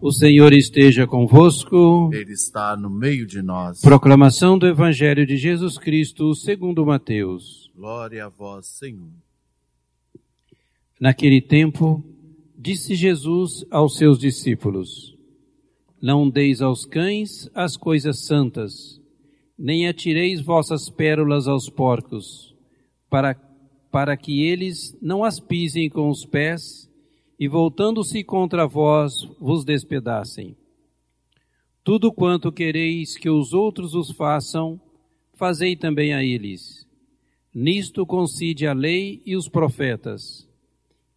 O Senhor esteja convosco. Ele está no meio de nós. Proclamação do Evangelho de Jesus Cristo segundo Mateus. Glória a vós, Senhor. Naquele tempo, disse Jesus aos seus discípulos: Não deis aos cães as coisas santas, nem atireis vossas pérolas aos porcos, para, para que eles não as pisem com os pés e voltando-se contra vós vos despedacem. Tudo quanto quereis que os outros os façam, fazei também a eles. Nisto concide a lei e os profetas.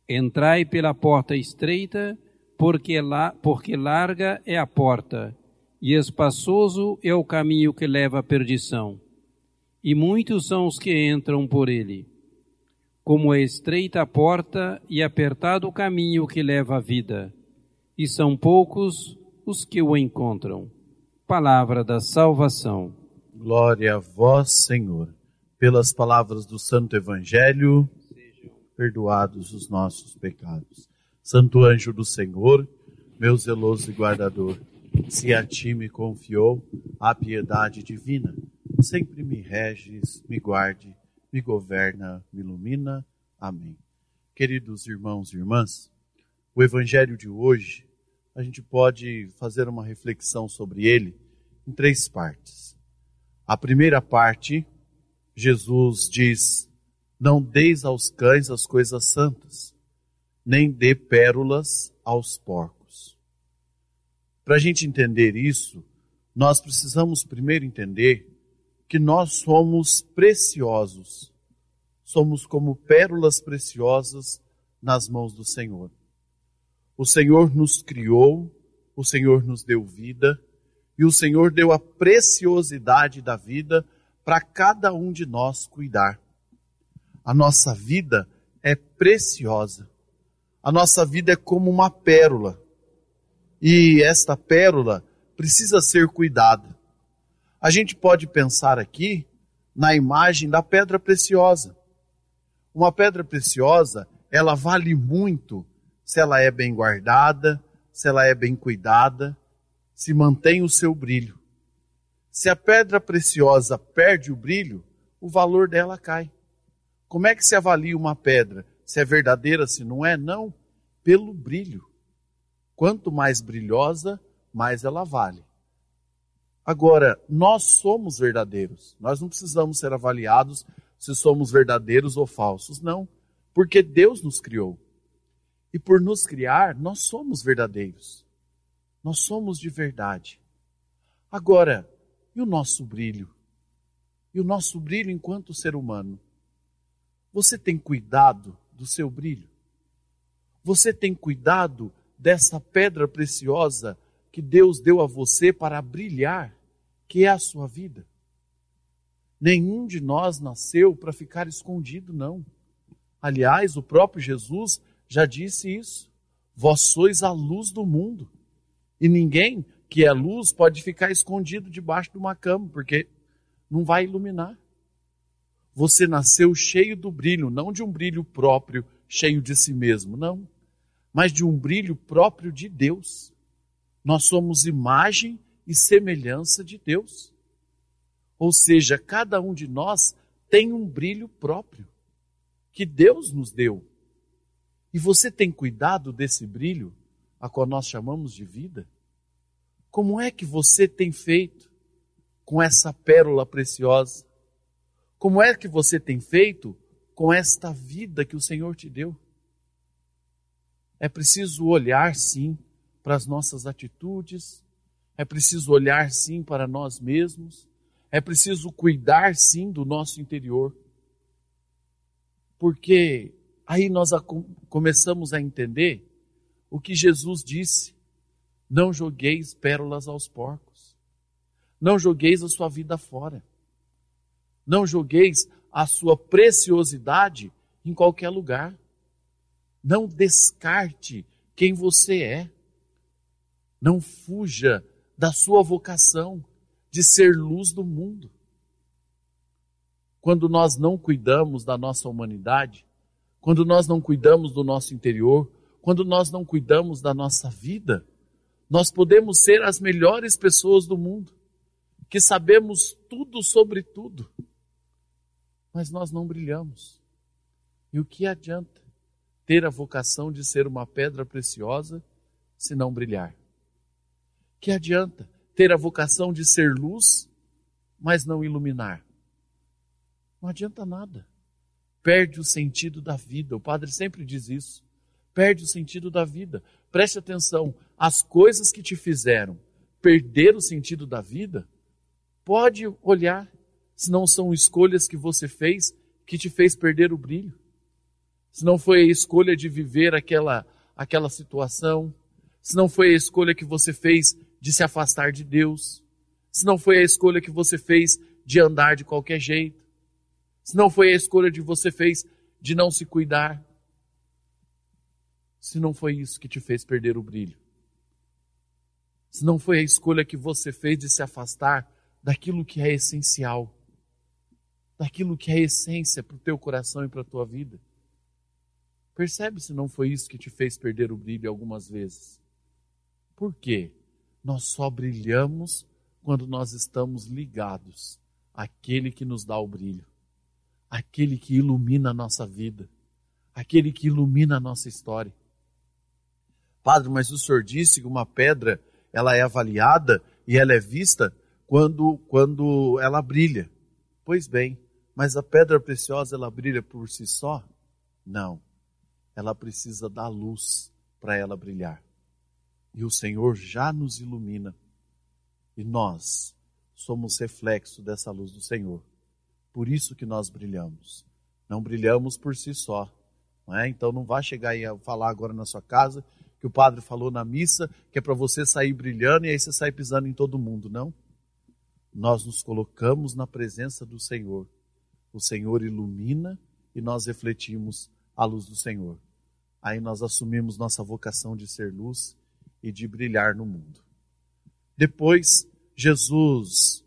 Entrai pela porta estreita, porque, la, porque larga é a porta, e espaçoso é o caminho que leva à perdição. E muitos são os que entram por ele como é estreita a porta e apertado o caminho que leva à vida, e são poucos os que o encontram. Palavra da salvação. Glória a vós, Senhor. Pelas palavras do Santo Evangelho, sejam perdoados os nossos pecados. Santo anjo do Senhor, meu zeloso guardador, se a ti me confiou a piedade divina, sempre me reges, me guarde me governa, me ilumina. Amém. Queridos irmãos e irmãs, o evangelho de hoje, a gente pode fazer uma reflexão sobre ele em três partes. A primeira parte, Jesus diz: Não deis aos cães as coisas santas, nem dê pérolas aos porcos. Para a gente entender isso, nós precisamos primeiro entender que nós somos preciosos. Somos como pérolas preciosas nas mãos do Senhor. O Senhor nos criou, o Senhor nos deu vida, e o Senhor deu a preciosidade da vida para cada um de nós cuidar. A nossa vida é preciosa. A nossa vida é como uma pérola. E esta pérola precisa ser cuidada. A gente pode pensar aqui na imagem da pedra preciosa. Uma pedra preciosa, ela vale muito se ela é bem guardada, se ela é bem cuidada, se mantém o seu brilho. Se a pedra preciosa perde o brilho, o valor dela cai. Como é que se avalia uma pedra? Se é verdadeira, se não é? Não, pelo brilho. Quanto mais brilhosa, mais ela vale. Agora, nós somos verdadeiros. Nós não precisamos ser avaliados se somos verdadeiros ou falsos. Não, porque Deus nos criou. E por nos criar, nós somos verdadeiros. Nós somos de verdade. Agora, e o nosso brilho? E o nosso brilho enquanto ser humano? Você tem cuidado do seu brilho? Você tem cuidado dessa pedra preciosa que Deus deu a você para brilhar? que é a sua vida. Nenhum de nós nasceu para ficar escondido, não. Aliás, o próprio Jesus já disse isso. Vós sois a luz do mundo. E ninguém que é luz pode ficar escondido debaixo de uma cama, porque não vai iluminar. Você nasceu cheio do brilho, não de um brilho próprio, cheio de si mesmo, não, mas de um brilho próprio de Deus. Nós somos imagem e semelhança de Deus. Ou seja, cada um de nós tem um brilho próprio que Deus nos deu. E você tem cuidado desse brilho, a qual nós chamamos de vida? Como é que você tem feito com essa pérola preciosa? Como é que você tem feito com esta vida que o Senhor te deu? É preciso olhar, sim, para as nossas atitudes, é preciso olhar sim para nós mesmos, é preciso cuidar sim do nosso interior. Porque aí nós começamos a entender o que Jesus disse: não jogueis pérolas aos porcos, não jogueis a sua vida fora, não jogueis a sua preciosidade em qualquer lugar, não descarte quem você é, não fuja da sua vocação de ser luz do mundo. Quando nós não cuidamos da nossa humanidade, quando nós não cuidamos do nosso interior, quando nós não cuidamos da nossa vida, Nós podemos ser as melhores pessoas do mundo, que sabemos tudo sobre tudo, mas nós não brilhamos. E o que adianta ter a vocação de ser uma pedra preciosa se não brilhar? Que adianta ter a vocação de ser luz, mas não iluminar? Não adianta nada. Perde o sentido da vida. O padre sempre diz isso. Perde o sentido da vida. Preste atenção, as coisas que te fizeram perder o sentido da vida, pode olhar se não são escolhas que você fez que te fez perder o brilho. Se não foi a escolha de viver aquela aquela situação, se não foi a escolha que você fez de se afastar de Deus, se não foi a escolha que você fez de andar de qualquer jeito, se não foi a escolha que você fez de não se cuidar, se não foi isso que te fez perder o brilho, se não foi a escolha que você fez de se afastar daquilo que é essencial, daquilo que é essência para o teu coração e para a tua vida. Percebe se não foi isso que te fez perder o brilho algumas vezes. Por quê? Nós só brilhamos quando nós estamos ligados àquele que nos dá o brilho, aquele que ilumina a nossa vida, aquele que ilumina a nossa história. Padre, mas o senhor disse que uma pedra ela é avaliada e ela é vista quando, quando ela brilha. Pois bem, mas a pedra preciosa ela brilha por si só? Não. Ela precisa da luz para ela brilhar. E o Senhor já nos ilumina. E nós somos reflexo dessa luz do Senhor. Por isso que nós brilhamos. Não brilhamos por si só. Não é? Então não vá chegar e falar agora na sua casa que o padre falou na missa, que é para você sair brilhando e aí você sai pisando em todo mundo. Não. Nós nos colocamos na presença do Senhor. O Senhor ilumina e nós refletimos a luz do Senhor. Aí nós assumimos nossa vocação de ser luz e de brilhar no mundo. Depois, Jesus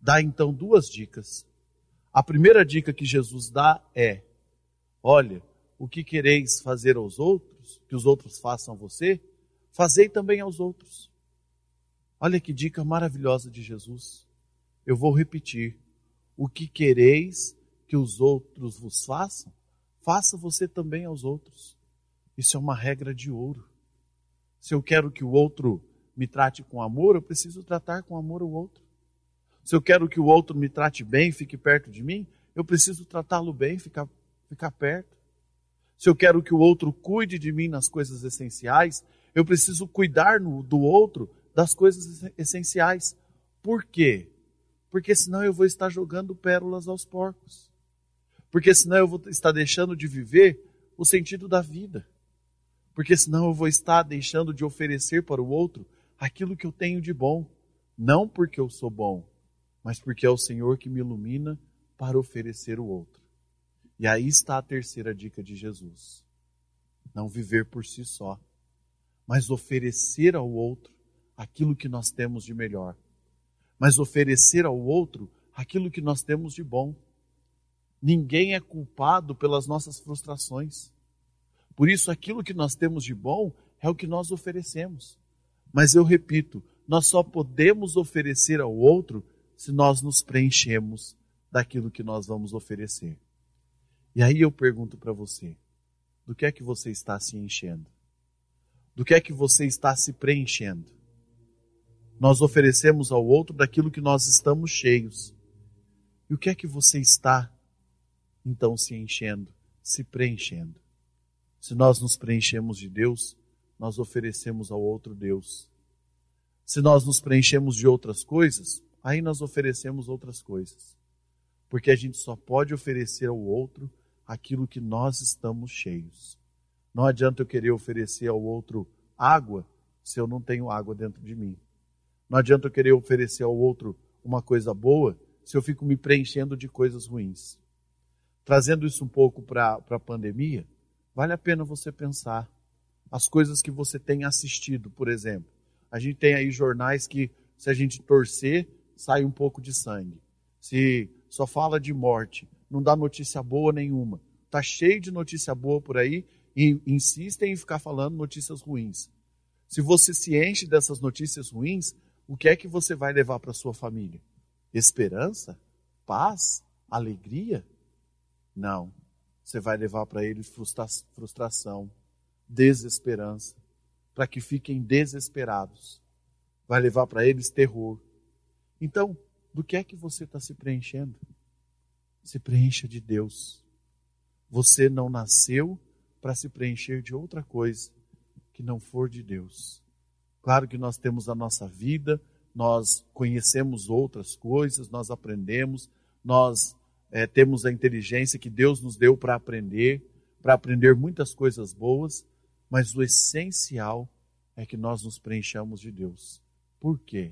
dá então duas dicas. A primeira dica que Jesus dá é: olha, o que quereis fazer aos outros, que os outros façam a você, fazei também aos outros. Olha que dica maravilhosa de Jesus. Eu vou repetir: o que quereis que os outros vos façam, faça você também aos outros. Isso é uma regra de ouro. Se eu quero que o outro me trate com amor, eu preciso tratar com amor o outro. Se eu quero que o outro me trate bem, fique perto de mim, eu preciso tratá-lo bem, ficar, ficar perto. Se eu quero que o outro cuide de mim nas coisas essenciais, eu preciso cuidar no, do outro das coisas essenciais. Por quê? Porque senão eu vou estar jogando pérolas aos porcos. Porque senão eu vou estar deixando de viver o sentido da vida porque senão eu vou estar deixando de oferecer para o outro aquilo que eu tenho de bom, não porque eu sou bom, mas porque é o Senhor que me ilumina para oferecer o outro. E aí está a terceira dica de Jesus: não viver por si só, mas oferecer ao outro aquilo que nós temos de melhor, mas oferecer ao outro aquilo que nós temos de bom. Ninguém é culpado pelas nossas frustrações. Por isso, aquilo que nós temos de bom é o que nós oferecemos. Mas eu repito, nós só podemos oferecer ao outro se nós nos preenchemos daquilo que nós vamos oferecer. E aí eu pergunto para você: do que é que você está se enchendo? Do que é que você está se preenchendo? Nós oferecemos ao outro daquilo que nós estamos cheios. E o que é que você está, então, se enchendo, se preenchendo? Se nós nos preenchemos de Deus, nós oferecemos ao outro Deus. Se nós nos preenchemos de outras coisas, aí nós oferecemos outras coisas. Porque a gente só pode oferecer ao outro aquilo que nós estamos cheios. Não adianta eu querer oferecer ao outro água se eu não tenho água dentro de mim. Não adianta eu querer oferecer ao outro uma coisa boa se eu fico me preenchendo de coisas ruins. Trazendo isso um pouco para a pandemia, Vale a pena você pensar. As coisas que você tem assistido, por exemplo. A gente tem aí jornais que, se a gente torcer, sai um pouco de sangue. Se só fala de morte, não dá notícia boa nenhuma. Tá cheio de notícia boa por aí e insistem em ficar falando notícias ruins. Se você se enche dessas notícias ruins, o que é que você vai levar para sua família? Esperança? Paz? Alegria? Não. Você vai levar para eles frustra frustração, desesperança, para que fiquem desesperados. Vai levar para eles terror. Então, do que é que você está se preenchendo? Se preencha de Deus. Você não nasceu para se preencher de outra coisa que não for de Deus. Claro que nós temos a nossa vida, nós conhecemos outras coisas, nós aprendemos, nós é, temos a inteligência que Deus nos deu para aprender, para aprender muitas coisas boas, mas o essencial é que nós nos preenchamos de Deus. Por quê?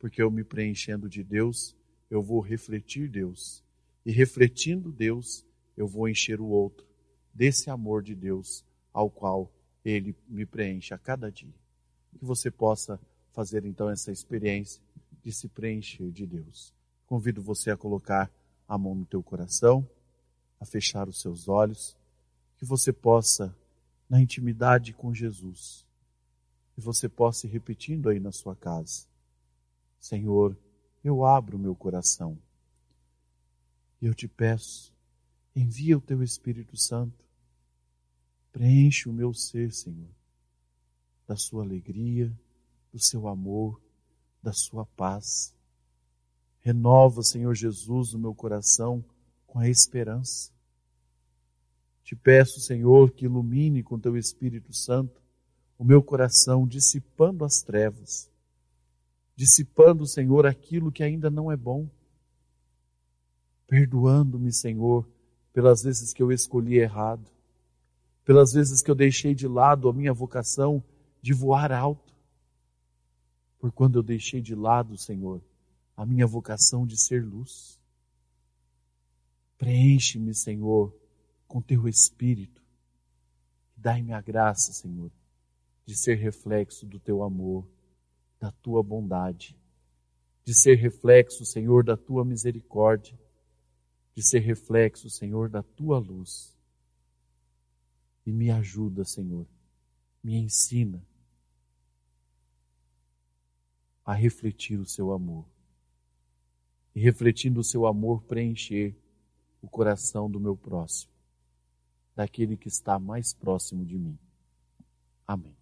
Porque eu me preenchendo de Deus, eu vou refletir Deus. E refletindo Deus, eu vou encher o outro desse amor de Deus ao qual ele me preenche a cada dia. Que você possa fazer então essa experiência de se preencher de Deus. Convido você a colocar a mão no teu coração, a fechar os seus olhos, que você possa, na intimidade com Jesus, que você possa ir repetindo aí na sua casa: Senhor, eu abro meu coração e eu te peço, envia o teu Espírito Santo, preenche o meu ser, Senhor, da sua alegria, do seu amor, da sua paz. Renova, Senhor Jesus, o meu coração com a esperança. Te peço, Senhor, que ilumine com teu Espírito Santo o meu coração, dissipando as trevas, dissipando, Senhor, aquilo que ainda não é bom perdoando-me, Senhor, pelas vezes que eu escolhi errado, pelas vezes que eu deixei de lado a minha vocação de voar alto, por quando eu deixei de lado, Senhor, a minha vocação de ser luz. Preenche-me, Senhor, com teu espírito. Dai-me a graça, Senhor, de ser reflexo do teu amor, da tua bondade, de ser reflexo, Senhor, da tua misericórdia de ser reflexo, Senhor, da tua luz. E me ajuda, Senhor, me ensina a refletir o seu amor. E refletindo o seu amor, preencher o coração do meu próximo, daquele que está mais próximo de mim. Amém.